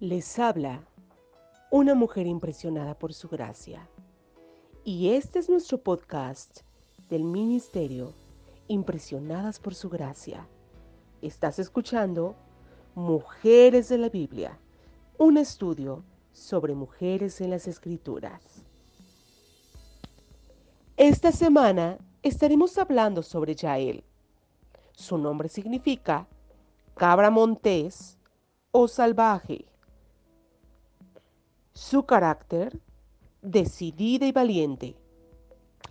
Les habla una mujer impresionada por su gracia. Y este es nuestro podcast del Ministerio Impresionadas por su gracia. Estás escuchando Mujeres de la Biblia, un estudio sobre mujeres en las escrituras. Esta semana estaremos hablando sobre Yael. Su nombre significa cabra montés o salvaje. Su carácter, decidida y valiente,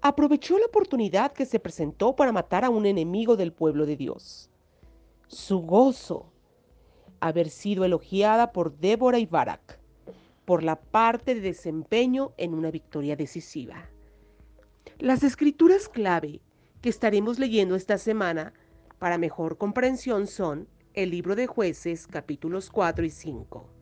aprovechó la oportunidad que se presentó para matar a un enemigo del pueblo de Dios. Su gozo, haber sido elogiada por Débora y Barak por la parte de desempeño en una victoria decisiva. Las escrituras clave que estaremos leyendo esta semana para mejor comprensión son el libro de jueces capítulos 4 y 5.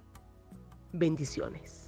Bendiciones.